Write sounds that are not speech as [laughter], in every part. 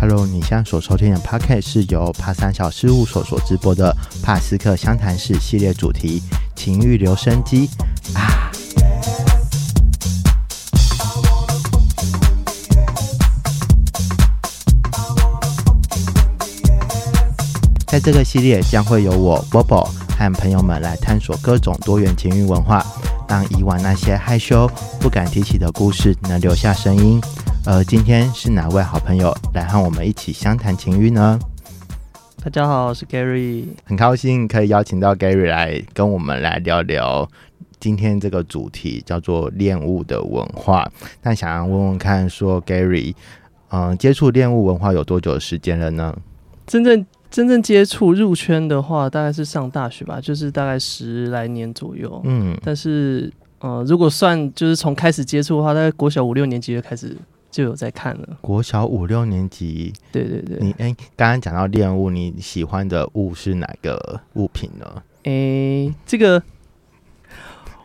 Hello，你现在所收听的 Podcast 是由帕三小事务所所直播的帕斯克湘潭市系列主题“情欲留声机”啊。在这个系列将会由我 Bobo 和朋友们来探索各种多元情欲文化，让以往那些害羞不敢提起的故事能留下声音。而，今天是哪位好朋友来和我们一起相谈情欲呢？大家好，我是 Gary。很高兴可以邀请到 Gary 来跟我们来聊聊今天这个主题，叫做恋物的文化。那想要问问看，说 Gary，嗯、接触恋物文化有多久的时间了呢？真正真正接触入圈的话，大概是上大学吧，就是大概十来年左右。嗯，但是呃，如果算就是从开始接触的话，大概国小五六年级就开始就有在看了。国小五六年级，对对对，你哎，刚刚讲到恋物，你喜欢的物是哪个物品呢？诶、这个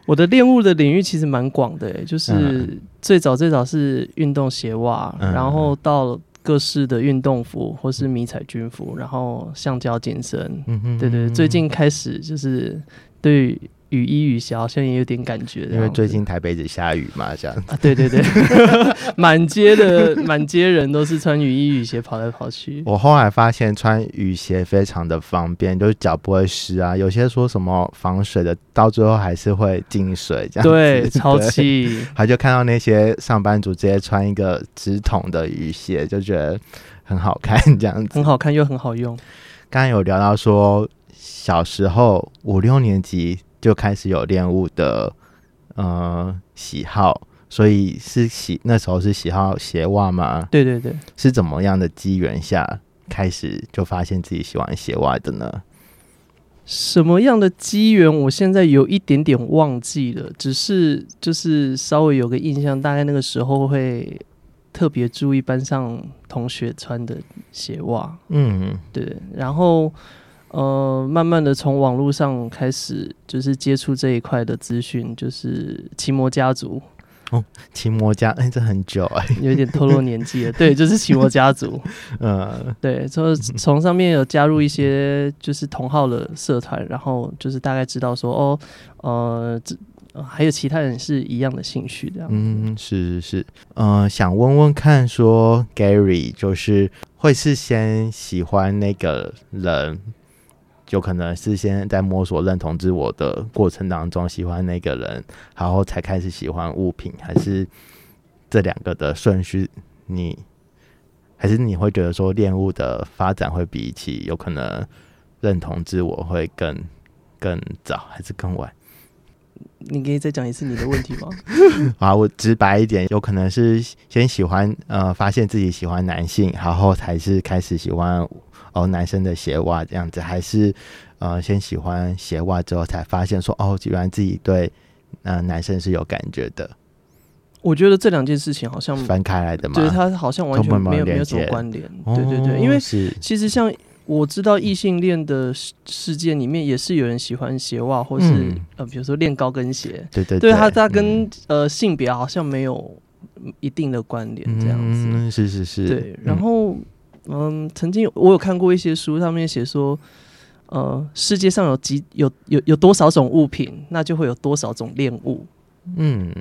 我的恋物的领域其实蛮广的、诶就是嗯最早最早是运动鞋袜，嗯然后到各式的运动服或是迷彩军服，然后橡胶紧身，嗯哼对对，最近开始就是对雨衣雨鞋好像也有点感觉因为最近台北只下雨嘛，这样。啊，对对对，[laughs] 满街的 [laughs] 满街人都是穿雨衣雨鞋跑来跑去。我后来发现穿雨鞋非常的方便，就是脚不会湿啊。有些说什么防水的，到最后还是会进水这样子。对，超气。[laughs] 还就看到那些上班族直接穿一个直筒的雨鞋，就觉得很好看这样子。很好看又很好用，刚刚有聊到说，小时候五六年级就开始有恋物的呃喜好，所以是喜那时候是喜好鞋袜吗？对对对，是怎么样的机缘下开始就发现自己喜欢鞋袜的呢？什么样的机缘，我现在有一点点忘记了，只是就是稍微有个印象，大概那个时候会特别注意班上同学穿的鞋袜，嗯。对，然后呃，慢慢的从网络上开始就是接触这一块的资讯，就是奇摩家族，哦奇摩家，哎、这很久哎、有点透露年纪了，对，[laughs] 就是奇摩家族，嗯对，从从上面有加入一些就是同号的社团，然后就是大概知道说哦，呃，这呃还有其他人是一样的兴趣这样。嗯，是是是，嗯、想问问看说 Gary 就是会是先喜欢那个人，有可能是先在摸索认同自我的过程当中喜欢那个人，然后才开始喜欢物品，还是这两个的顺序你？还是你会觉得说恋物的发展会比起有可能认同自我会更更早，还是更晚？你可以再讲一次你的问题吗？[laughs] 啊，我直白一点，有可能是先喜欢呃，发现自己喜欢男性，然后才是开始喜欢哦男生的鞋袜这样子，还是呃先喜欢鞋袜之后才发现说哦，原来自己对呃男生是有感觉的，我觉得这两件事情好像，分开来的嘛。对它好像完全没有没有什么关联。哦对对对，因为是其实像我知道异性恋的事事件里面，也是有人喜欢鞋袜，或是、嗯呃，比如说练高跟鞋。对对对它它跟、嗯呃性别好像没有一定的关联，这样子。嗯、是是是，对，然嗯后嗯，曾经我有看过一些书，上面写说，呃，世界上有几有有有多少种物品，那就会有多少种恋物。嗯，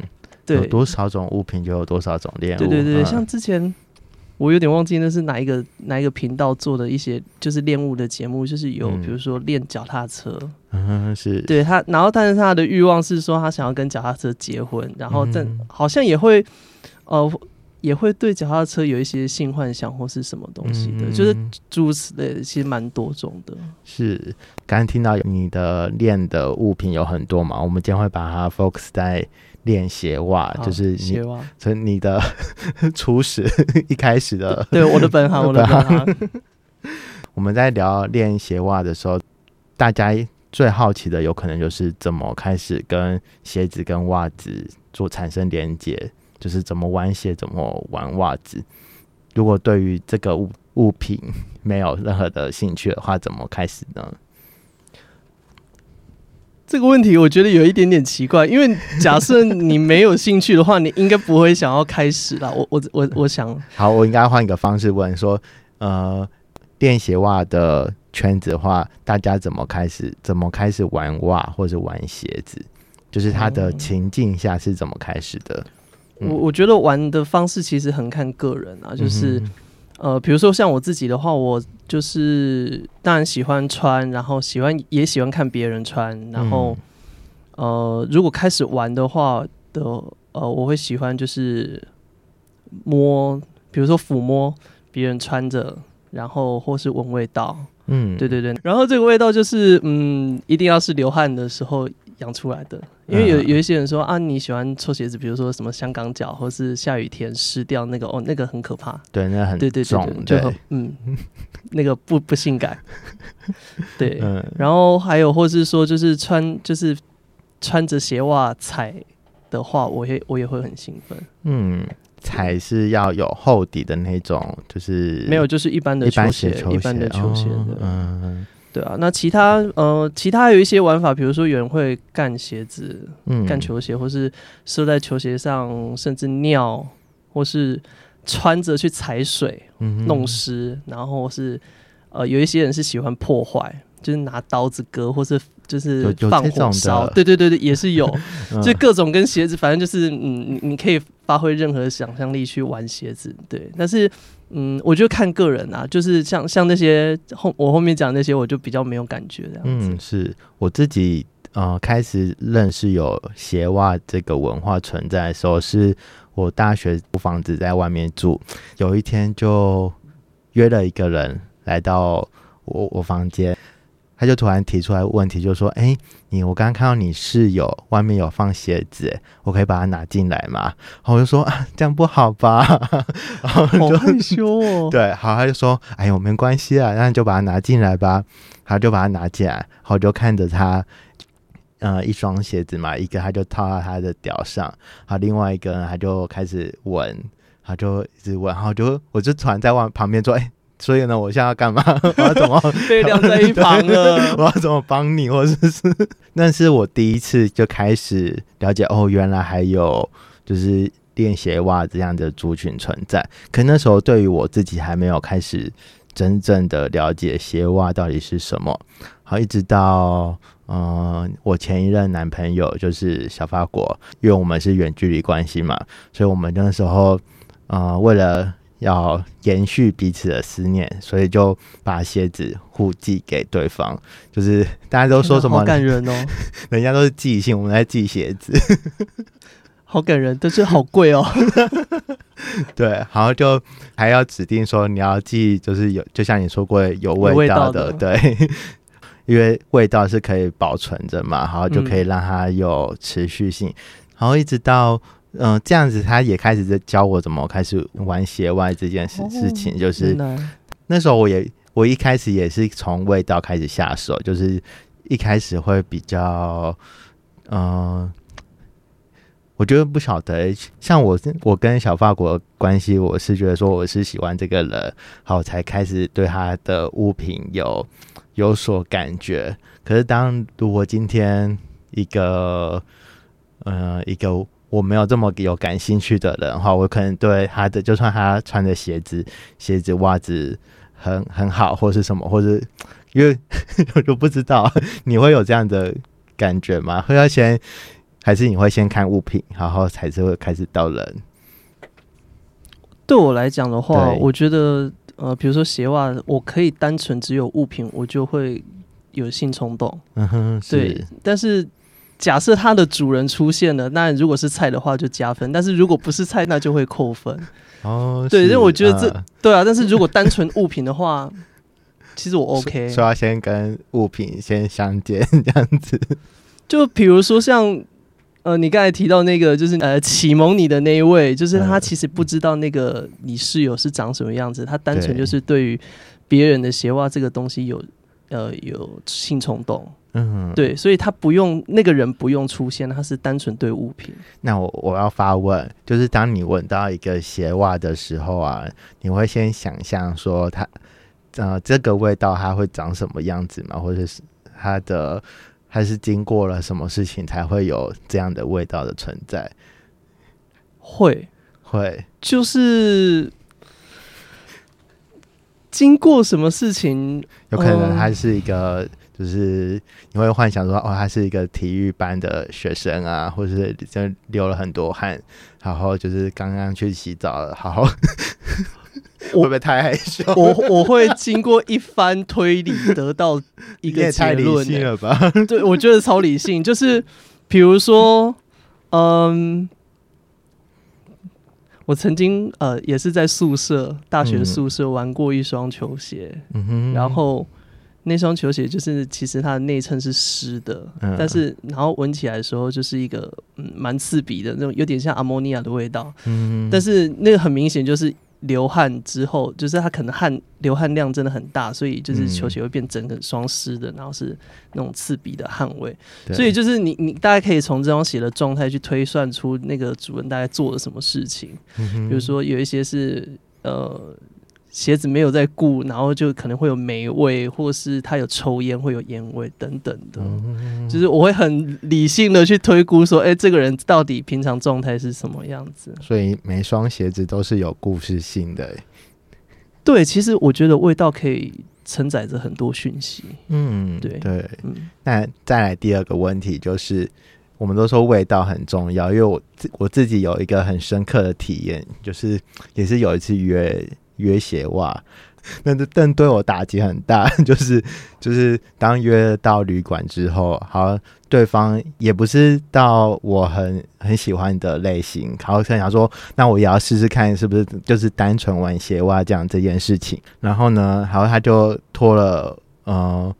对。有，多少种物品就有多少种恋物，对对对像之前我有点忘记那是哪一个哪一个频道做的一些就是恋物的节目，就是有、嗯。比如说练脚踏车，嗯是，对他，然后但是他的欲望是说他想要跟脚踏车结婚，然后但嗯。好像也会呃也会对脚踏车有一些性幻想或是什么东西的，就是嗯诸如此类的，其实蛮多种的。是，刚刚听到你的练的物品有很多嘛，我们今天会把它 focus 在练鞋袜，就是你鞋袜，从你的 [laughs] 初始一开始的，对我的本行，[laughs] 我的本行。我们在聊练鞋袜的时候，大家最好奇的有可能就是怎么开始跟鞋子跟袜子做产生连接，就是怎么玩鞋，怎么玩袜子。如果对于这个物物品没有任何的兴趣的话，怎么开始呢？这个问题我觉得有一点点奇怪，因为假设你没有兴趣的话，你应该不会想要开始啦。我我我 [laughs] 我想，好，我应该换一个方式问说，呃，练鞋袜的圈子的话，大家怎么开始？怎么开始玩袜或者玩鞋子？就是它的哦情境下是怎么开始的？嗯我我觉得玩的方式其实很看个人啊，就是、嗯呃，比如说像我自己的话，我就是当然喜欢穿，然后喜欢也喜欢看别人穿，然后、嗯。呃，如果开始玩的话的呃，我会喜欢就是摸，比如说抚摸别人穿着，然后或是闻味道，嗯。对对对，然后这个味道就是嗯，一定要是流汗的时候养出来的，因为有嗯。有一些人说啊，你喜欢臭鞋子，比如说什么香港脚，或是下雨天湿掉那个哦，那个很可怕，对，那很对对对重对，就嗯，那个不不性感，对，[laughs] 嗯。然后还有或是说就是穿就是穿着鞋袜踩的话，我也我也会很兴奋，嗯，踩是要有厚底的那种，就是没有就是一般的球鞋，一般的球鞋嗯对啊，那其他呃，其他有一些玩法，比如说有人会干鞋子、嗯。干球鞋，或是射在球鞋上，甚至尿，或是穿着去踩水嗯弄湿，然后是呃，有一些人是喜欢破坏，就是拿刀子割，或是就是放火烧，对对对对，也是有，嗯 [laughs] 就各种跟鞋子，反正就是嗯，你你可以发挥任何想象力去玩鞋子，对，但是。嗯，我就看个人啊，就是像像那些后我后面讲那些，我就比较没有感觉这样子。嗯，是我自己呃开始认识有鞋袜这个文化存在的时候，是我大学租房子在外面住，有一天就约了一个人来到我我房间，他就突然提出来问题，就说：“哎、你我刚刚看到你室友外面有放鞋子，哎我可以把它拿进来吗？”然后我就说：“啊，这样不好吧？” [laughs] 然后就好害羞哦。[laughs] 对，好，他就说：“哎呦，没关系啊，那你就把它拿进来吧。”他就把它拿进来，然后我就看着他，呃，一双鞋子嘛，一个他就套到他的屌上，好，另外一个呢，他就开始闻，他就一直闻，然后就我就突然在往旁边说：“哎、所以呢，我现在要干嘛？[laughs] 我要怎么？被晾在一旁了。[laughs] 我要怎么帮你？或者是，那是我第一次就开始了解哦，原来还有就是练鞋袜这样的族群存在。可那时候对于我自己还没有开始真正的了解鞋袜到底是什么。好，一直到嗯、呃我前一任男朋友就是小法国，因为我们是远距离关系嘛，所以我们那时候呃为了要延续彼此的思念，所以就把鞋子互寄给对方。就是 [laughs] 大家都说什么好，感人哦，[laughs] 人家都是寄信，我们在寄鞋子。[laughs] 好感人，但是好贵哦。对，然后就还要指定说你要寄，就是有，就像你说过有味味道的，道的对，因为味道是可以保存着嘛，然后就可以嗯让它有持续性，然后一直到。嗯、这样子他也开始在教我怎么开始玩鞋外这件事、事情，就是那时候我也我一开始也是从味道开始下手，就是一开始会比较，嗯、我觉得不晓得欸，像我我跟小法国关系，我是觉得说我是喜欢这个人，好才开始对他的物品有有所感觉。可是当如果今天一个呃一个我没有这么有感兴趣的人的话，我可能对他的就算他穿的鞋子、鞋子、袜子很很好，或是什么，或是因为 [laughs] 我就不知道你会有这样的感觉吗？会要先还是你会先看物品，然后才是会开始到人？对我来讲的话，我觉得呃，比如说鞋袜，我可以单纯只有物品，我就会有性冲动。嗯哼，对，但是假设它的主人出现了，那如果是菜的话就加分，但是如果不是菜，那就会扣分。哦，对因为我觉得这呃对啊，但是如果单纯物品的话，其实我 OK。说要先跟物品先相见这样子。就比如说像呃，你刚才提到那个，就是呃启蒙你的那一位，就是他嗯其实不知道那个你室友是长什么样子，他单纯就是对于别人的鞋袜这个东西有呃有性冲动，嗯，。对，所以他不用那个人不用出现，他是单纯对物品。那我我要发问，就是当你闻到一个鞋袜的时候啊，你会先想象说它呃这个味道它会长什么样子吗？或者是它的还是经过了什么事情才会有这样的味道的存在？会会，就是经过什么事情，有可能嗯他是一个，就是你会幻想说，哦，他是一个体育班的学生啊，或者是就流了很多汗，然后就是刚刚去洗澡了，好，[laughs] 会不会太害羞？我我会经过一番推理得到一个结论、欸。了吧？对，我觉得超理性，就是比如说，嗯，我曾经呃也是在宿舍，大学嗯宿舍玩过一双球鞋，嗯哼，然后那双球鞋就是其实它的内衬是湿的，嗯。但是然后闻起来的时候就是一个嗯蛮刺鼻的那种，有点像阿莫尼亚的味道，嗯，但是那个很明显就是流汗之后，就是它可能汗流汗量真的很大，所以就是嗯球鞋会变整个双湿的，然后是那种刺鼻的汗味。对。所以就是你你大概可以从这双鞋的状态去推算出那个主人大概做了什么事情。嗯比如说有一些是呃鞋子没有在顾，然后就可能会有霉味，或是他有抽烟会有烟味等等的。嗯就是我会很理性的去推估说，哎、这个人到底平常状态是什么样子？所以每双鞋子都是有故事性的欸。对，其实我觉得味道可以承载着很多讯息。嗯，对对。嗯，那再来第二个问题就是，我们都说味道很重要，因为我自我自己有一个很深刻的体验，就是也是有一次约约鞋袜，那但对我打击很大，就是就是当约到旅馆之后，好，对方也不是到我很很喜欢的类型，然后想说，那我也要试试看是不是就是单纯玩鞋袜这样这件事情。然后呢，然后他就脱了呃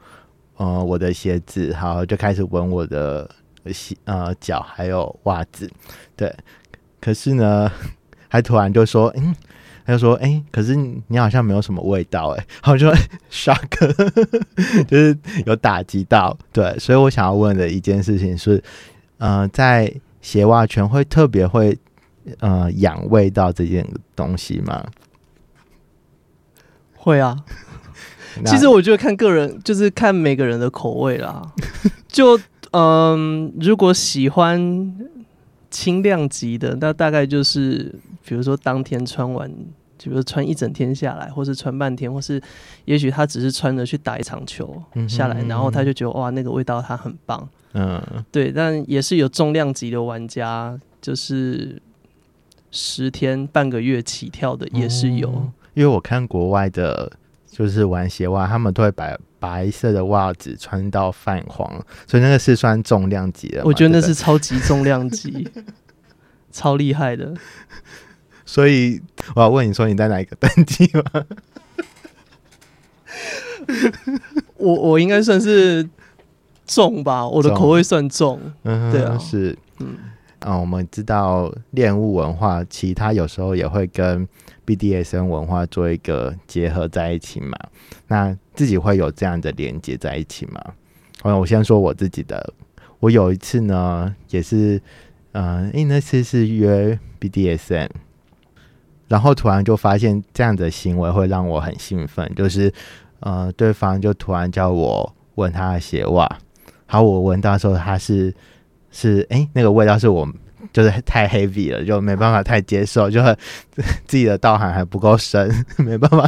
呃我的鞋子，好就开始闻我的鞋呃脚还有袜子，对。可是呢，[laughs] 还突然就说，嗯。他就说：“哎、可是你好像没有什么味道，哎。”然后我就 [laughs] shock，[laughs] 就是有打击到。对，所以我想要问的一件事情是，呃，在鞋袜圈会特别会呃养味道这件东西吗？会啊。[laughs] 其实我觉得看个人，就是看每个人的口味啦。就嗯，如果喜欢轻量级的，那大概就是比如说当天穿完，就比如穿一整天下来，或是穿半天，或是也许他只是穿着去打一场球嗯哼下来，然后他就觉得哇，那个味道他很棒。嗯对，但也是有重量级的玩家，就是十天半个月起跳的也是有。哦因为我看国外的，就是玩鞋袜，他们都会把白色的袜子穿到泛黄，所以那个是算重量级的。我觉得那是超级重量级，[laughs] 超厉害的。所以我要问你说你在哪一个等级吗？[laughs] 我我应该算是重吧，我的口味算重。嗯，对啊是。嗯，啊、我们知道恋物文化，其他有时候也会跟 BDSN 文化做一个结合在一起嘛。那自己会有这样的连接在一起吗？好，我先说我自己的。我有一次呢，也是，嗯、呃，因为那次是约 BDSM，然后突然就发现这样的行为会让我很兴奋，就是，呃，对方就突然叫我闻他的鞋袜，好，我闻到的时候，他是是哎、那个味道是我就是太 heavy 了，就没办法太接受，就很 [laughs] 自己的道行还不够深，[laughs] 没办法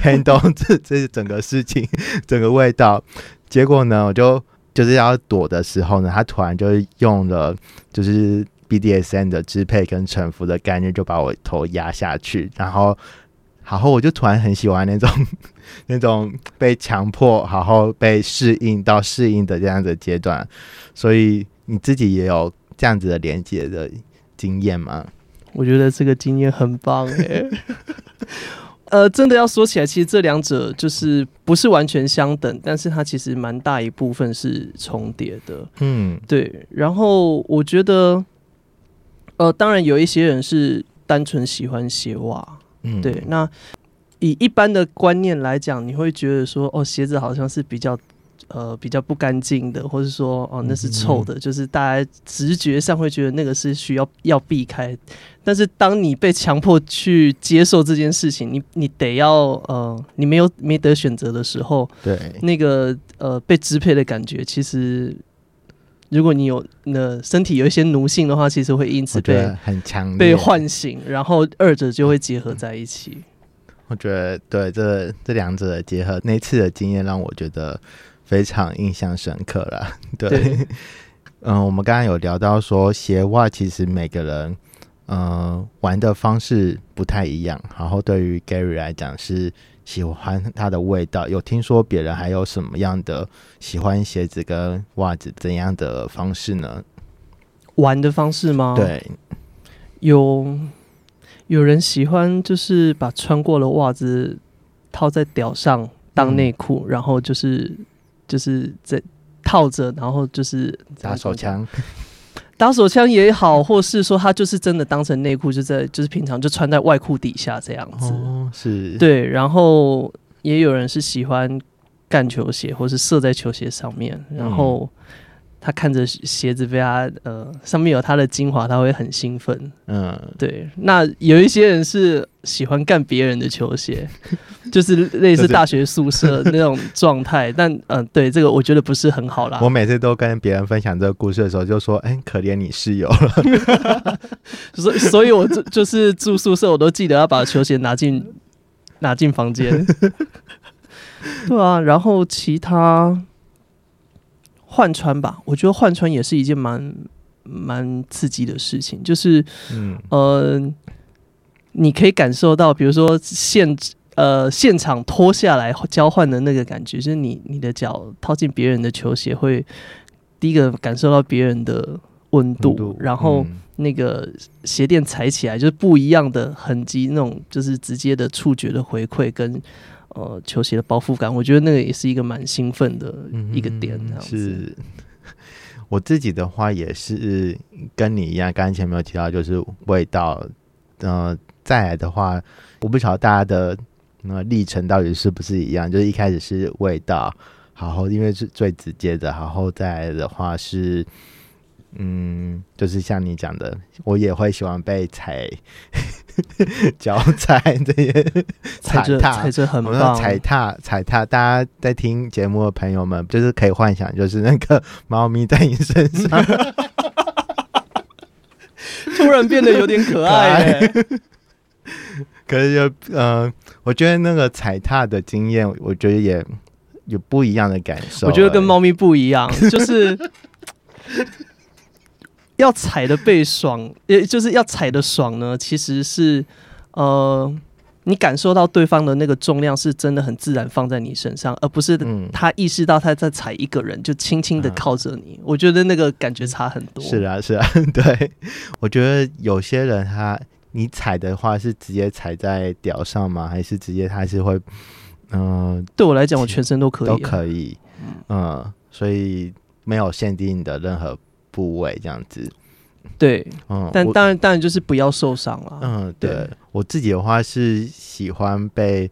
handle 这这整个事情，[laughs] 整个味道。结果呢，我就就是要躲的时候呢，他突然就用了就是 BDSM 的支配跟臣服的概念，就把我头压下去，然后。然后我就突然很喜欢那种 [laughs] 那种被强迫，然后被适应到适应的这样的阶段，所以你自己也有这样子的连接的经验吗？我觉得这个经验很棒哎。[laughs] 呃，真的要说起来，其实这两者就是不是完全相等，但是它其实蛮大一部分是重叠的。嗯对，然后我觉得，呃，当然有一些人是单纯喜欢鞋袜，嗯，对，那以一般的观念来讲，你会觉得说，哦，鞋子好像是比较呃比较不干净的，或是说，哦，那是臭的，就是大家直觉上会觉得那个是需要要避开。但是当你被强迫去接受这件事情，你你得要呃，你没有没得选择的时候，对，那个呃被支配的感觉，其实如果你有那身体有一些奴性的话，其实会因此被很强。被唤醒，然后二者就会结合在一起。我觉得对这这两者的结合，那次的经验让我觉得非常印象深刻了。[laughs] 对，对 [laughs] 嗯，我们刚刚有聊到说鞋袜，其实每个人呃玩的方式不太一样。然后对于 Gary 来讲是喜欢它的味道，有听说别人还有什么样的喜欢鞋子跟袜子怎样的方式呢？玩的方式吗？，对，有有人喜欢就是把穿过的袜子套在屌上当内裤，然后就是就是在套着，然后就是打手，枪，打手枪也好，或是说他就是真的当成内裤，就在就是平常就穿在外裤底下这样子。哦，是，，对，然后也有人是喜欢干球鞋，或是射在球鞋上面，然后他看着鞋子被他呃上面有他的精华，他会很兴奋。嗯，对，那有一些人是喜欢干别人的球鞋，[laughs] 就是类似大学宿舍那种状态。[laughs] 但嗯、呃对这个我觉得不是很好啦我。每次都跟别人分享这个故事的时候，就说：“哎、可怜你室友了。[laughs] 所所以我就就是住宿舍，我都记得要把球鞋拿进拿进房间。对啊，然后其他换穿吧，我觉得换穿也是一件蛮蛮刺激的事情，就是”嗯，呃，你可以感受到，比如说现呃现场脱下来交换的那个感觉，就是你你的脚套进别人的球鞋，会第一个感受到别人的温度，度然后嗯那个鞋垫踩起来就是不一样的痕迹，那种就是直接的触觉的回馈跟。呃，球鞋的包覆感，我觉得那个也是一个蛮兴奋的一个点，这样子。嗯是。[laughs] 我自己的话也是跟你一样，刚才前面有提到，就是味道。呃，再来的话，我不晓得大家的那历程到底是不是一样，就是一开始是味道，然后因为是最直接的，然后再来的话是，嗯，就是像你讲的，我也会喜欢被踩 [laughs] 脚踩这些踩踏踩着很棒，踩踏踩踏，大家在听节目的朋友们，就是可以幻想，就是那个猫咪在你身上 [laughs] 突然变得有点可爱 [laughs] 耶。可是就呃，我觉得那个踩踏的经验，我觉得也有不一样的感受。我觉得跟欸猫咪不一样，就是要踩的被爽，也就是要踩的爽呢，其实是呃，你感受到对方的那个重量是真的很自然放在你身上，而不是嗯，他意识到他在踩一个人，就轻轻的啊靠着你。我觉得那个感觉差很多。是啊是啊，[laughs] 对，我觉得有些人他你踩的话是直接踩在屌上吗？还是直接他是会嗯、对我来讲，我全身都可以、都啊。可以，嗯，所以没有限定的任何部位这样子。对，嗯，我但当然，当然就是不要受伤了。嗯，对对我自己的话是喜欢被，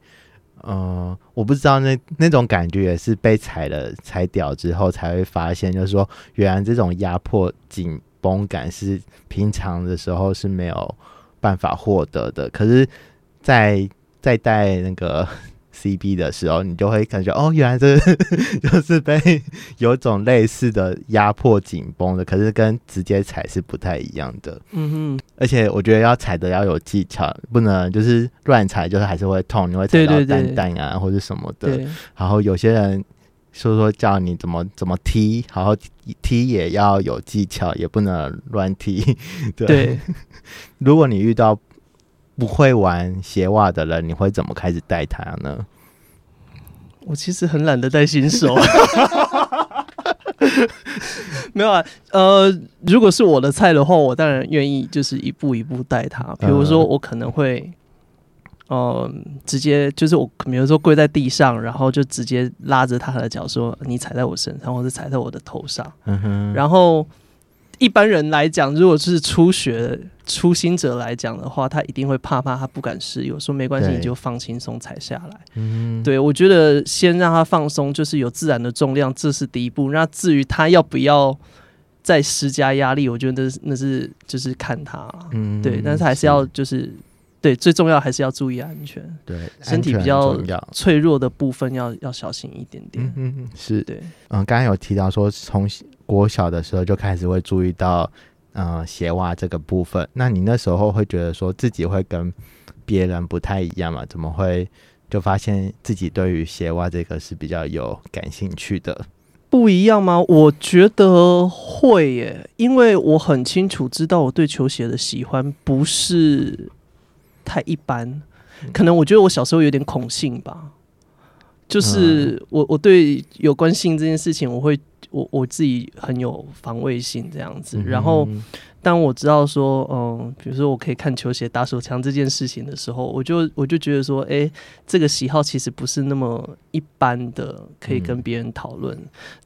呃，我不知道那那种感觉也是被踩了踩掉之后才会发现，就是说原来这种压迫紧绷感是平常的时候是没有办法获得的，可是在，在带那个 CB 的时候，你就会感觉哦，原来这 [laughs] 就是被有种类似的压迫紧绷的，可是跟直接踩是不太一样的。嗯哼，而且我觉得要踩的要有技巧，不能就是乱踩，就是还是会痛，你会踩到蛋蛋啊或者什么的。对，然后有些人说说叫你怎么怎么踢，然后踢也要有技巧，也不能乱踢。对，对，[laughs] 如果你遇到不会玩鞋袜的人，你会怎么开始带他呢？我其实很懒得带新手。[laughs] 没有啊，呃，如果是我的菜的话，我当然愿意就是一步一步带他。比如说，嗯我可能会，呃，直接就是我，比如说跪在地上，然后就直接拉着他的脚说：“你踩在我身上，或者踩在我的头上。”然后一般人来讲，如果是初学初心者来讲的话，他一定会怕怕，他不敢试。有说没关系，你就放轻松踩下来。嗯，对我觉得先让他放松，就是有自然的重量，这是第一步。那至于他要不要再施加压力，我觉得那是就是看他啦。嗯对，但是还是要就是对最重要还是要注意安全，对身体比较。脆弱的部分要要小心一点点。嗯嗯，嗯是对，嗯，刚刚有提到说从国小的时候就开始会注意到，呃，鞋袜这个部分。那你那时候会觉得说自己会跟别人不太一样嘛？怎么会就发现自己对于鞋袜这个是比较有感兴趣的？不一样吗？我觉得会耶，因为我很清楚知道我对球鞋的喜欢不是太一般，可能我觉得我小时候有点恐性吧，就是我我对有关性这件事情，我会我我自己很有防卫性这样子，然后。嗯当我知道说，嗯，比如说我可以看球鞋打手枪这件事情的时候，我就我就觉得说，哎、这个喜好其实不是那么一般的，可以跟别人讨论。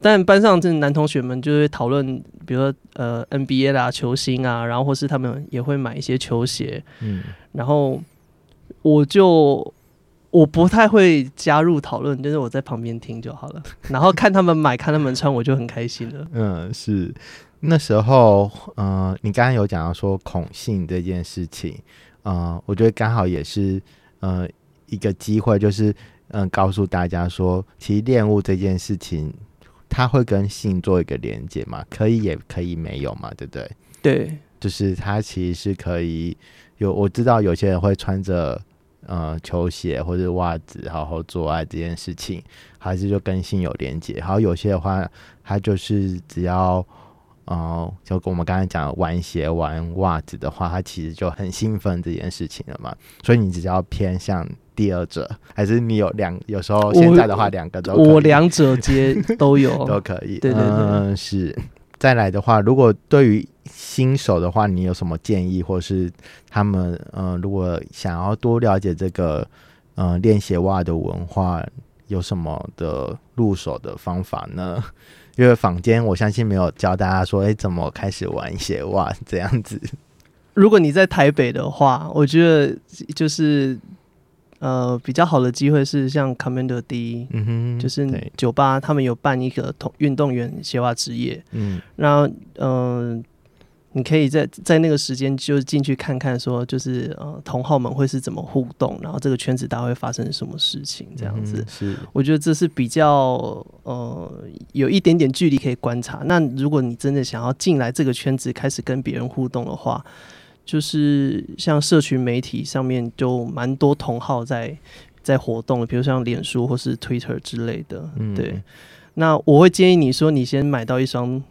但班上这男同学们就会讨论，比如说呃 NBA 啦、球星啊，然后或是他们也会买一些球鞋，嗯然后我就。我不太会加入讨论，就是我在旁边听就好了，[laughs] 然后看他们买，看他们穿，我就很开心了。嗯，是那时候，呃，你刚刚有讲到说恐性这件事情，呃，我觉得刚好也是呃一个机会，就是嗯、呃告诉大家说，其实恋物这件事情，它会跟性做一个连接嘛，可以也可以没有嘛，对不对？对，就是它其实是可以有，我知道有些人会穿着呃球鞋或者袜子好好做爱这件事情，还是就跟性有连接。还有有些的话，它就是只要呃，就跟我们刚才讲的玩鞋玩袜子的话，它其实就很兴奋这件事情了嘛。所以你只要偏向第二者，还是你有两有时候现在的话两个都可以我两者皆都有，[laughs] 都可以。对对对嗯，是。再来的话，如果对于新手的话，你有什么建议，或是他们呃，如果想要多了解这个呃练鞋袜的文化，有什么的入手的方法呢？[laughs] 因为坊间我相信没有教大家说，哎、怎么开始玩鞋袜这样子。如果你在台北的话，我觉得就是呃比较好的机会是像 Commander D，、嗯哼，就是，酒吧他们有办一个同运动员鞋袜职业，嗯然后嗯、呃你可以在在那个时间就进去看看，说就是呃同好们会是怎么互动，然后这个圈子大概会发生什么事情这样子。嗯是，我觉得这是比较呃有一点点距离可以观察。那如果你真的想要进来这个圈子，开始跟别人互动的话，就是像社群媒体上面就蛮多同号在在活动的，比如像脸书或是 Twitter 之类的。嗯对，那我会建议你说，你先买到一双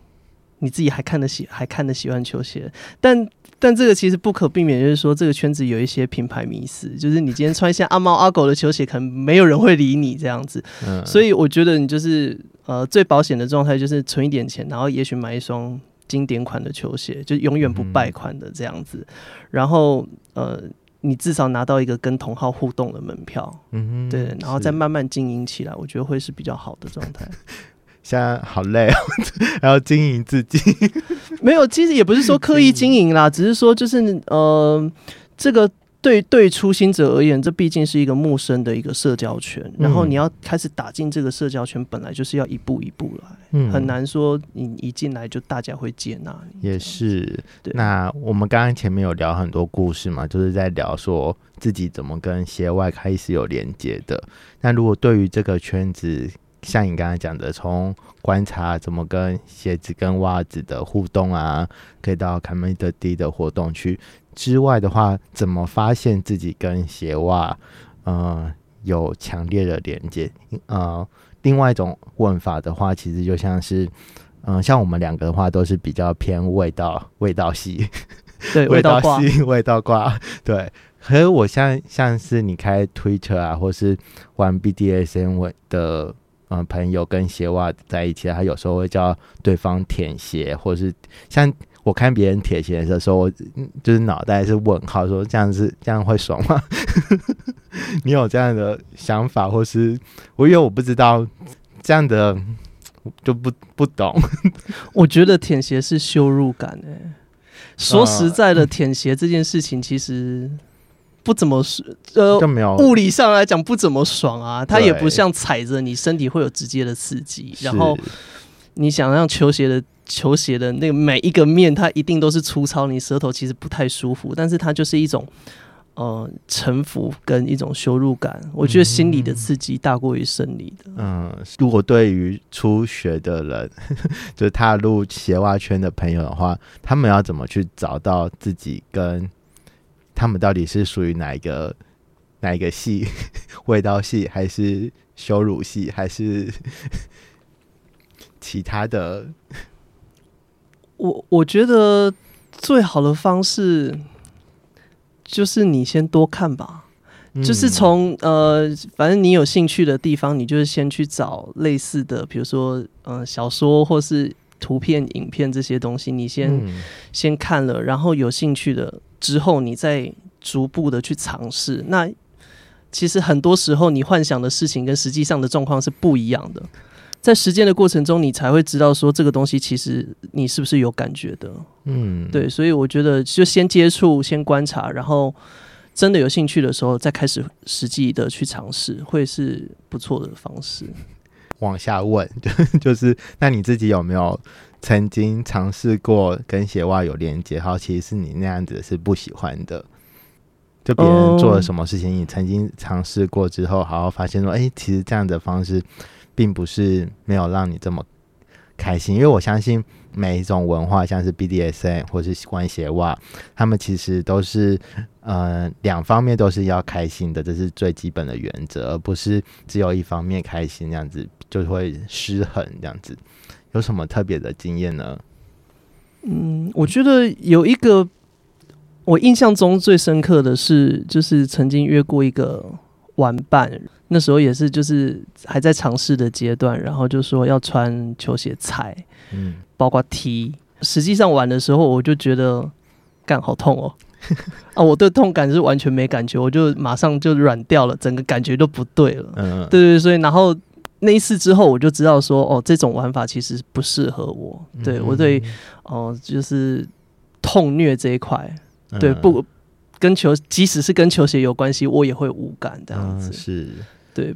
你自己还看得喜还看得喜欢球鞋，但。但这个其实不可避免，就是说这个圈子有一些品牌迷思，就是你今天穿一下阿猫阿狗的球鞋，可能没有人会理你这样子。嗯，所以我觉得你就是呃最保险的状态就是存一点钱，然后也许买一双经典款的球鞋，就永远不败款的这样子。然后呃，你至少拿到一个跟同号互动的门票，嗯哼，对，然后再慢慢经营起来，我觉得会是比较好的状态。[laughs] 现在好累哦，[laughs] 还要经营自己。[laughs] 没有，其实也不是说刻意经营啦，只是说就是呃，这个对对初心者而言，这毕竟是一个陌生的一个社交圈，然后嗯你要开始打进这个社交圈，本来就是要一步一步来。嗯很难说你一进来就大家会接纳你。也是，对那我们刚刚前面有聊很多故事嘛，就是在聊说自己怎么跟鞋外开始有连接的。那如果对于这个圈子，像你刚才讲的，从观察怎么跟鞋子跟袜子的互动啊，可以到 c o m m u n i t y 的活动区之外的话，怎么发现自己跟鞋袜，呃，有强烈的连接？呃，另外一种问法的话，其实就像是。嗯，像我们两个的话，都是比较偏味道味道系，对，味道，系，[laughs] 味道挂。对，可是我像像是你开 Twitter 啊，或是玩 BDSM 的嗯朋友跟鞋袜在一起，他有时候会叫对方舔鞋，或是像我看别人舔鞋的时候，我嗯就是脑袋是问号，说这样子这样会爽吗？[laughs] 你有这样的想法，或是我因为我不知道这样的就不不懂。[laughs] 我觉得舔鞋是羞辱感哎、说实在的，舔鞋这件事情其实不怎么是呃物理上来讲不怎么爽啊，它也不像踩着你身体会有直接的刺激，然后你想让球鞋的球鞋的那个每一个面，它一定都是粗糙，你舌头其实不太舒服，但是它就是一种呃臣服跟一种羞辱感。我觉得心理的刺激大过于生理的。嗯，如果对于初学的人，[laughs] 就是踏入鞋袜圈的朋友的话，他们要怎么去找到自己跟他们到底是属于哪一个哪一个系？[laughs] 味道系还是羞辱系还是其他的？我我觉得最好的方式就是你先多看吧。就是嗯从呃，反正你有兴趣的地方，你就是先去找类似的，比如说呃小说或是图片、影片这些东西，你先、嗯先看了，然后有兴趣的之后，你再逐步的去尝试。那其实很多时候，你幻想的事情跟实际上的状况是不一样的。在实践的过程中，你才会知道说这个东西其实你是不是有感觉的。嗯，对，所以我觉得就先接触，先观察，然后真的有兴趣的时候，再开始实际的去尝试，会是不错的方式。往下问，就 [laughs] 就是那你自己有没有曾经尝试过跟鞋袜有连接，然后其实是你那样子是不喜欢的？就别人做了什么事情，你曾经尝试过之后，好好发现说，哎、其实这样的方式并不是没有让你这么开心，因为我相信每一种文化，像是 BDSM 或是关鞋袜，他们其实都是呃两方面都是要开心的，这是最基本的原则，而不是只有一方面开心，这样子就会失衡。这样子有什么特别的经验呢？嗯，我觉得有一个我印象中最深刻的是，就是曾经约过一个玩伴，那时候也是就是还在尝试的阶段，然后就说要穿球鞋踩，嗯，包括踢。实际上玩的时候，我就觉得干好痛哦。[laughs] 啊，我对痛感是完全没感觉，我就马上就软掉了，整个感觉都不对了。嗯，对对，所以然后那一次之后，我就知道说，哦，这种玩法其实不适合我。对嗯我对哦、就是痛虐这一块，嗯对不跟球，即使是跟球鞋有关系，我也会无感这样子。嗯是，对，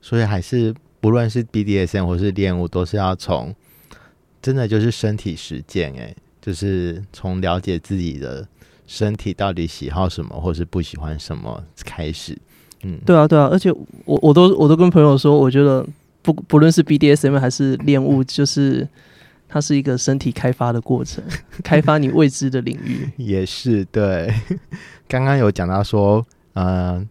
所以还是不论是 BDSM 或是练舞，都是要从真的就是身体实践，哎，就是从了解自己的身体到底喜好什么，或是不喜欢什么开始。嗯，对啊，对啊，而且我我都我都跟朋友说，我觉得不不论是 BDSM 还是练物，就是它是一个身体开发的过程，[laughs] 开发你未知的领域。[laughs] 也是对。刚刚有讲到说，呃，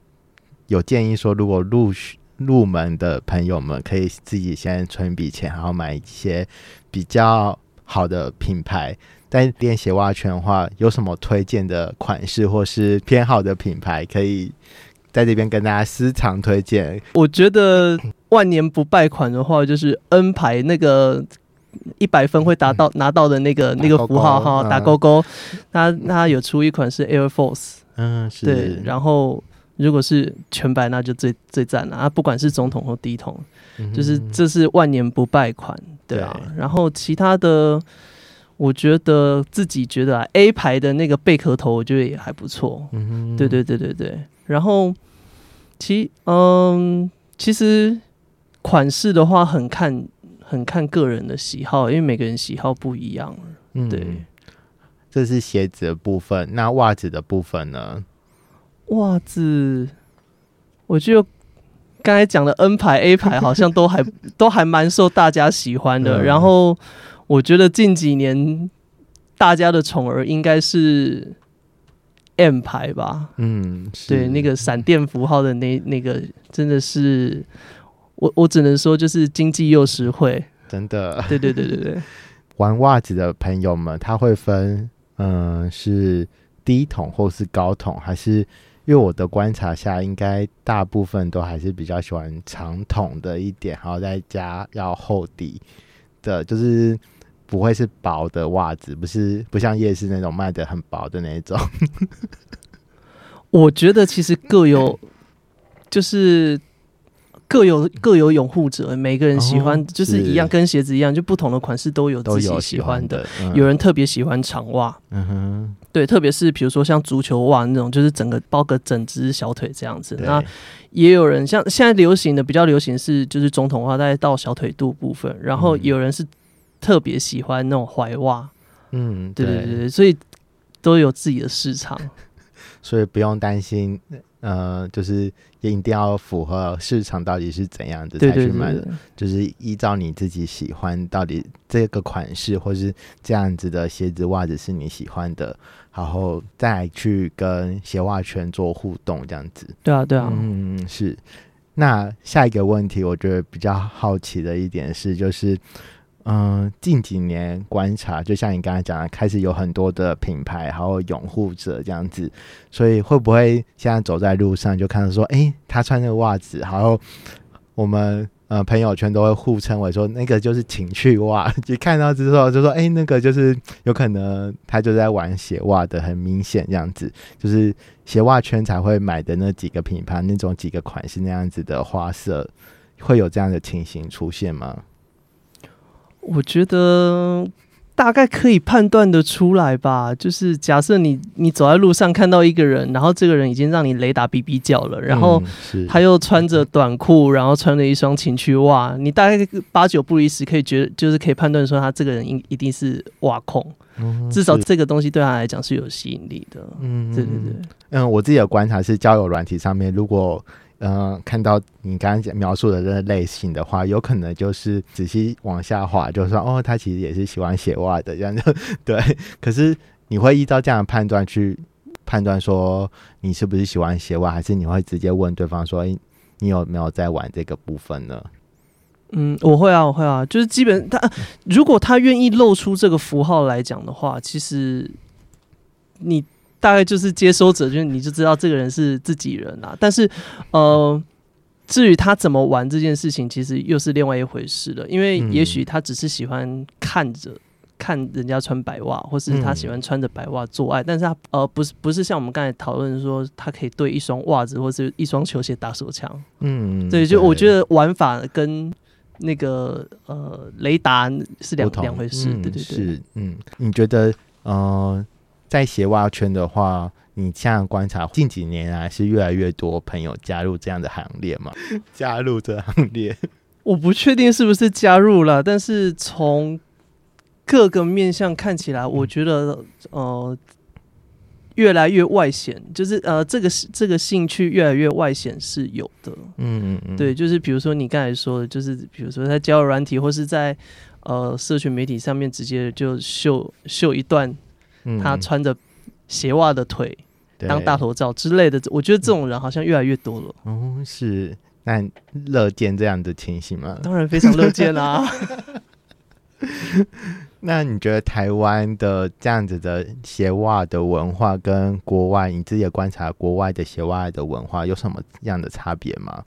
有建议说，如果入学入门的朋友们，可以自己先存一笔钱，然后买一些比较好的品牌。在练鞋袜圈的话，有什么推荐的款式或是偏好的品牌，可以在这边跟大家私藏推荐？我觉得万年不败款的话，就是 N 牌那个一百分会达到拿到的那个那个符号哈，嗯打勾勾。它它有出一款是 Air Force，嗯，是，对，然后如果是全白，那就最最赞了啊！不管是总统或低筒，嗯就是这是万年不败款，对啊。对然后其他的，我觉得自己觉得啊，A 牌的那个贝壳头，我觉得也还不错。嗯对对对对对。然后其嗯，其实款式的话，很看很看个人的喜好，因为每个人喜好不一样。嗯对，这是鞋子的部分。那袜子的部分呢？袜子，我觉得刚才讲的 N 牌、A 牌好像都还 [laughs] 都还蛮受大家喜欢的。嗯然后我觉得近几年大家的宠儿应该是 M 牌吧？嗯，对，那个闪电符号的那那个真的是，我我只能说就是经济又实惠。真的。对对对对对，[laughs] 玩袜子的朋友们，他会分，嗯、是低筒或是高筒，还是因为我的观察下，应该大部分都还是比较喜欢长筒的一点，然后再加要厚底的，就是不会是薄的袜子，不是不像夜市那种卖的很薄的那种。[laughs] 我觉得其实各有，就是各有各有拥护者，每个人喜欢、哦就是。一样，跟鞋子一样，就不同的款式都有自己喜欢的。的，嗯。有人特别喜欢长袜，嗯哼，对，特别是比如说像足球袜那种，就是整个包个整只小腿这样子。那也有人像现在流行的比较流行是就是中筒袜，大概到小腿肚部分，然后嗯。有人是特别喜欢那种踝袜，嗯，对对对。对，所以都有自己的市场。[laughs] 所以不用担心，呃，就是也一定要符合市场到底是怎样的对对才去买对，对就是依照你自己喜欢，到底这个款式或是这样子的鞋子、袜子是你喜欢的，然后再去跟鞋袜圈做互动，这样子。对啊对啊，嗯，是。那下一个问题，我觉得比较好奇的一点是，就是，嗯、近几年观察，就像你刚才讲的，开始有很多的品牌，还有拥护者这样子，所以会不会现在走在路上就看到说，诶，他穿那个袜子，然后我们呃朋友圈都会互称为说那个就是情趣袜，一看到之后就说，诶，那个就是有可能他就在玩鞋袜的，很明显这样子，就是鞋袜圈才会买的那几个品牌，那种几个款式那样子的花色，会有这样的情形出现吗？我觉得大概可以判断的出来吧。就是假设你你走在路上看到一个人，然后这个人已经让你雷打哔哔叫了，然后他又穿着短裤，然后穿着一双情趣袜，你大概八九不离十可以觉得，就是可以判断说他这个人一一定是袜控，至少这个东西对他来讲是有吸引力的。嗯对对对，嗯，我自己的观察是，交友软体上面，如果呃看到你刚刚描述的这个类型的话，有可能就是仔细往下滑，就说哦，他其实也是喜欢鞋袜的这样就 [laughs] 对。可是你会依照这样的判断去判断说你是不是喜欢鞋袜，还是你会直接问对方说，诶，你有没有在玩这个部分呢？嗯，我会啊，我会啊，就是基本他如果他愿意露出这个符号来讲的话，其实你大概就是接收者，就是你就知道这个人是自己人啊。但是呃，至于他怎么玩这件事情，其实又是另外一回事了。因为嗯也许他只是喜欢看着。看人家穿白袜，或是他喜欢穿着白袜做爱，但是他呃不是不是像我们刚才讨论说，他可以对一双袜子或是一双球鞋打手枪，嗯，对，就我觉得得玩法跟那个呃雷达是两两回事，嗯对对对。是嗯，你觉得呃，在鞋袜圈的话，你这样观察，近几年来是越来越多朋友加入这样的行列吗？[laughs] 加入这行列，我不确定是不是加入了，但是从各个面向看起来，我觉得呃越来越外显，就是呃这个这个兴趣越来越外显是有的。嗯嗯嗯，对，就是比如说你刚才说的，就是比如说在交友软体或是在呃社群媒体上面直接就秀秀一段嗯他穿着鞋袜的腿。当大头照之类的，我觉得这种人好像越来越多了。哦，是那乐见这样的情形吗？当然非常乐见啦、[laughs] 那你觉得台湾的这样子的鞋袜的文化跟国外你自己的观察，国外的鞋袜的文化有什么样的差别吗？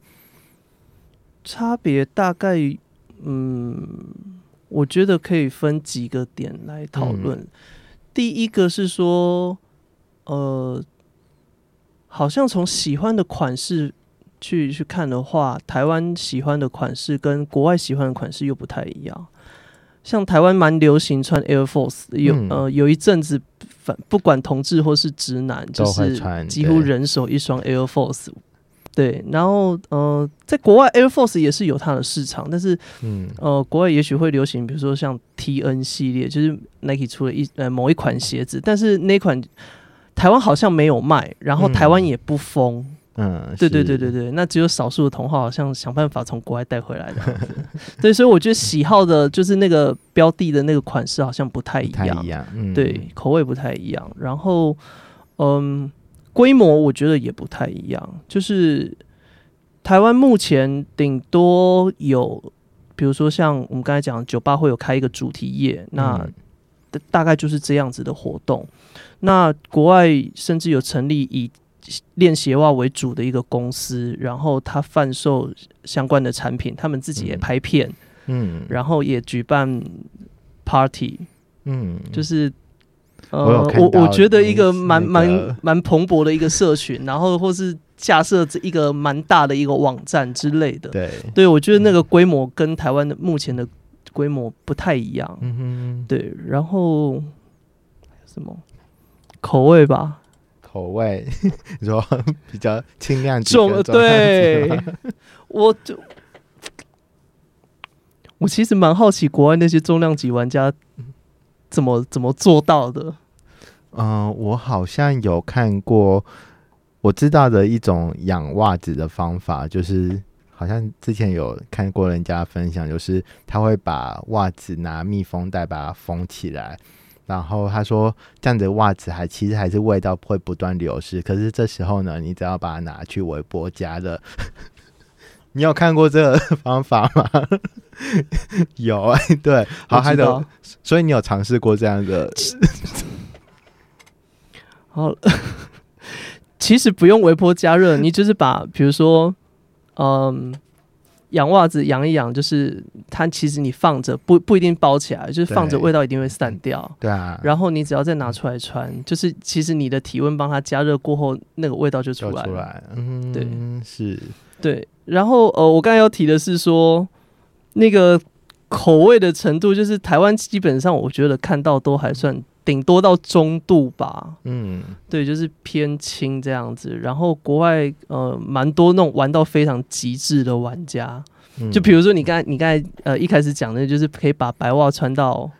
差别大概，嗯，我觉得可以分几个点来讨论。第一个是说，呃，好像从喜欢的款式去去看的话，台湾喜欢的款式跟国外喜欢的款式又不太一样。像台湾蛮流行穿 Air Force，有、嗯呃有一阵子，反不管同志或是直男，就都是几乎人手一双 Air Force。对，然后呃，在国外 Air Force 也是有它的市场，但是嗯呃，国外也许会流行，比如说像 T N 系列，就是 Nike 出了一呃某一款鞋子，但是那款台湾好像没有卖，然后台湾嗯也不封。嗯，对对对对对，那只有少数的同好好像想办法从国外带回来的。[laughs] 对，所以我觉得喜好的就是那个标的的那个款式好像不太一样，一样，嗯，对，口味不太一样。然后，嗯，规模我觉得也不太一样，就是台湾目前顶多有，比如说像我们刚才讲，酒吧会有开一个主题夜，那嗯大大概就是这样子的活动。那国外甚至有成立以练鞋袜为主的一个公司，然后他贩售相关的产品，他们自己也嗯拍片，嗯，然后也举办 party，嗯，就是。呃，我我我觉得一个蛮蛮蛮蓬勃的一个社群，然后或是架设这一个蛮大的一个网站之类的。对，对，我觉得那个规模跟台湾的目前的规模不太一样。嗯哼，对，然后什么？口味吧，口味，[laughs] 你说比较轻量级重对，我就我其实蛮好奇国外那些重量级玩家怎么怎么做到的。嗯、我好像有看过，我知道的一种养袜子的方法，就是好像之前有看过人家分享，就是他会把袜子拿密封袋把它封起来。然后他说，这样的袜子还其实还是味道会不断流失。可是这时候呢，你只要把它拿去微波加热。你有看过这个方法吗？[laughs] 有哎、对，好，还有所以你有尝试过这样的？好，[laughs] 其实不用微波加热，你就是把比如说，嗯，养袜子养一养，就是它其实你放着不不一定包起来，就是放着味道一定会散掉。对啊，然后你只要再拿出来穿，就是其实你的体温帮它加热过后，那个味道就出来了。出来，嗯，对，是，对，然后呃，我刚才要提的是说，那个口味的程度，就是台湾基本上我觉得看到都还算顶多到中度吧。嗯，对，就是偏轻这样子。然后国外呃蛮多那种玩到非常极致的玩家，嗯就比如说你刚才你刚才呃一开始讲的，就是可以把白袜穿到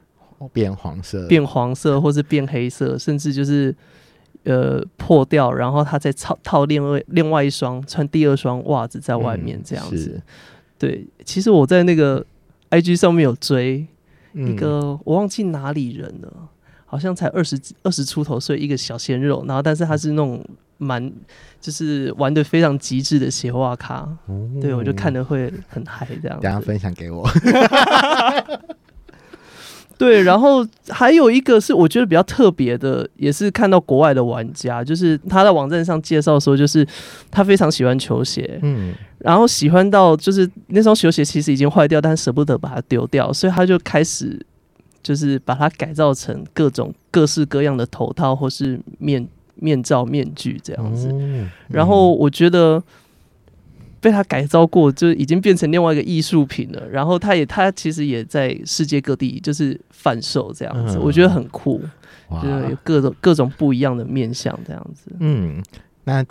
变黄色，变黄色，或是变黑色，甚至就是呃破掉，然后他再套套另外另外一双穿第二双袜子在外面嗯这样子。是对，其实我在那个 IG 上面有追一嗯个，我忘记哪里人了，好像才二十几二十出头岁一个小鲜肉，然后但是他是那种蛮就是玩的非常极致的鞋袜咖，哦。对我就看的会很嗨这样等一下。分享给我，[laughs] 对，然后还有一个是我觉得比较特别的，也是看到国外的玩家，就是他在网站上介绍说，就是他非常喜欢球鞋，嗯。然后喜欢到就是那双球鞋其实已经坏掉，但舍不得把它丢掉，所以他就开始就是把它改造成各种各式各样的头套或是面面罩、面具这样子。哦然后我觉得被他改造过，就已经变成另外一个艺术品了。然后他也他其实也在世界各地就是贩售这样子，嗯我觉得很酷，就是有各种各种不一样的面相这样子。嗯，那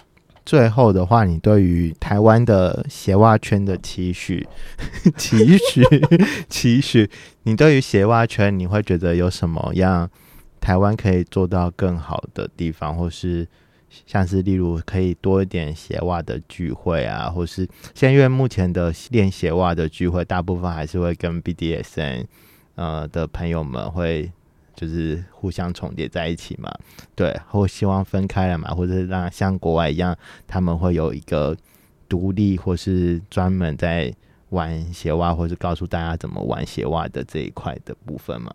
最后的话，你对于台湾的鞋袜圈的期许、[laughs] 期许、[laughs] 期许，你对于鞋袜圈，你会觉得有什么样台湾可以做到更好的地方，或是像是例如可以多一点鞋袜的聚会啊，或是现在因为目前的练鞋袜的聚会，大部分还是会跟 BDSN 呃的朋友们会就是互相重叠在一起嘛，对，或希望分开了嘛，或者是让像国外一样，他们会有一个独立或是专门在玩鞋袜，或是告诉大家怎么玩鞋袜的这一块的部分嘛。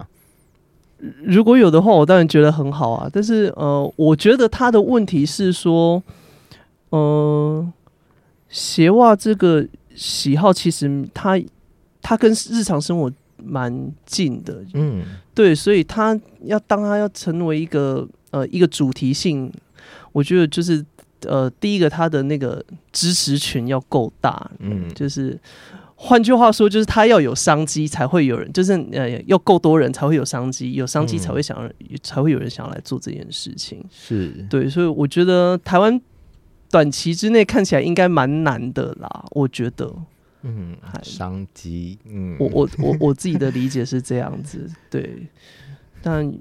如果有的话，我当然觉得很好啊。但是呃，我觉得他的问题是说，呃，鞋袜这个喜好其实它它跟日常生活蛮近的，嗯。对，所以他要当他要成为一个呃一个主题性，我觉得就是呃第一个他的那个支持群要够大，嗯。就是换句话说，就是他要有商机才会有人，就是呃要够多人才会有商机，有商机才会想要、才会有人想要来做这件事情。是，对，所以我觉得台湾短期之内看起来应该蛮难的啦，我觉得。嗯，商机，嗯，我我我我自己的理解是这样子，对，但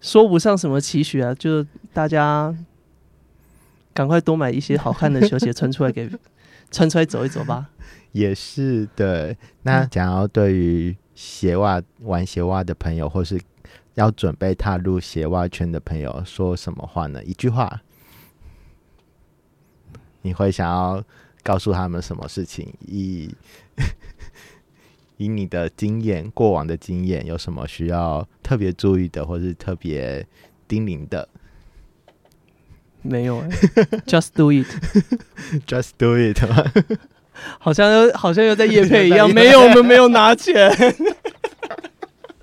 说不上什么期许啊，就大家赶快多买一些好看的球鞋穿出来给穿出来走一走吧。[laughs] 也是对。那嗯想要对于鞋袜玩鞋袜的朋友，或是要准备踏入鞋袜圈的朋友，说什么话呢？一句话，你会想要告诉他们什么事情？以 [laughs] 以你的经验，过往的经验，有什么需要特别注意的，或是特别叮咛的没有哎、[laughs] j u s t do it，？Just do it 好像又好像又在夜配一样，[laughs] 没有，我们没有拿钱。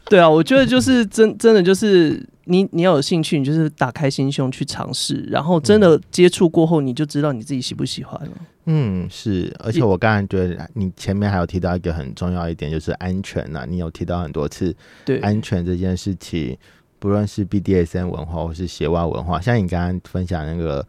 对啊，我觉得就是真真的就是你你要有兴趣，你就是打开心胸去尝试，然后真的接触过后，你就知道你自己喜不喜欢了。嗯，是，而且我刚才觉得你前面还有提到一个很重要一点，就是安全呐、你有提到很多次对，安全这件事情，不论是 BDSN 文化或是鞋袜文化，像你刚刚分享那个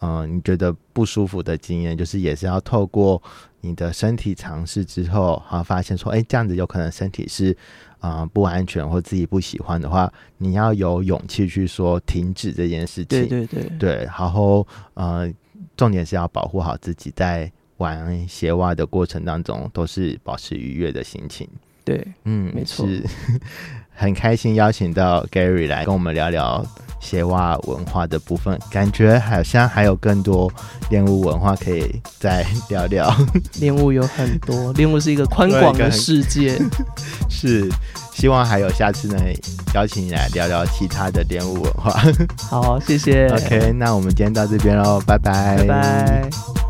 嗯、你觉得不舒服的经验，就是也是要透过你的身体尝试之后，好发现说，哎、这样子有可能身体是啊、呃不安全或自己不喜欢的话，你要有勇气去说停止这件事情。对对对，对，然后呃，重点是要保护好自己，在玩鞋袜的过程当中，都是保持愉悦的心情。对，嗯，没错 [laughs] 很开心邀请到 Gary 来跟我们聊聊鞋袜文化的部分，感觉好像还有更多练舞文化可以再聊聊。练舞有很多，练舞是一个宽广的世界。[laughs] 是，希望还有下次呢，邀请你来聊聊其他的练舞文化。好，谢谢 OK，那我们今天到这边喽，拜拜，拜拜。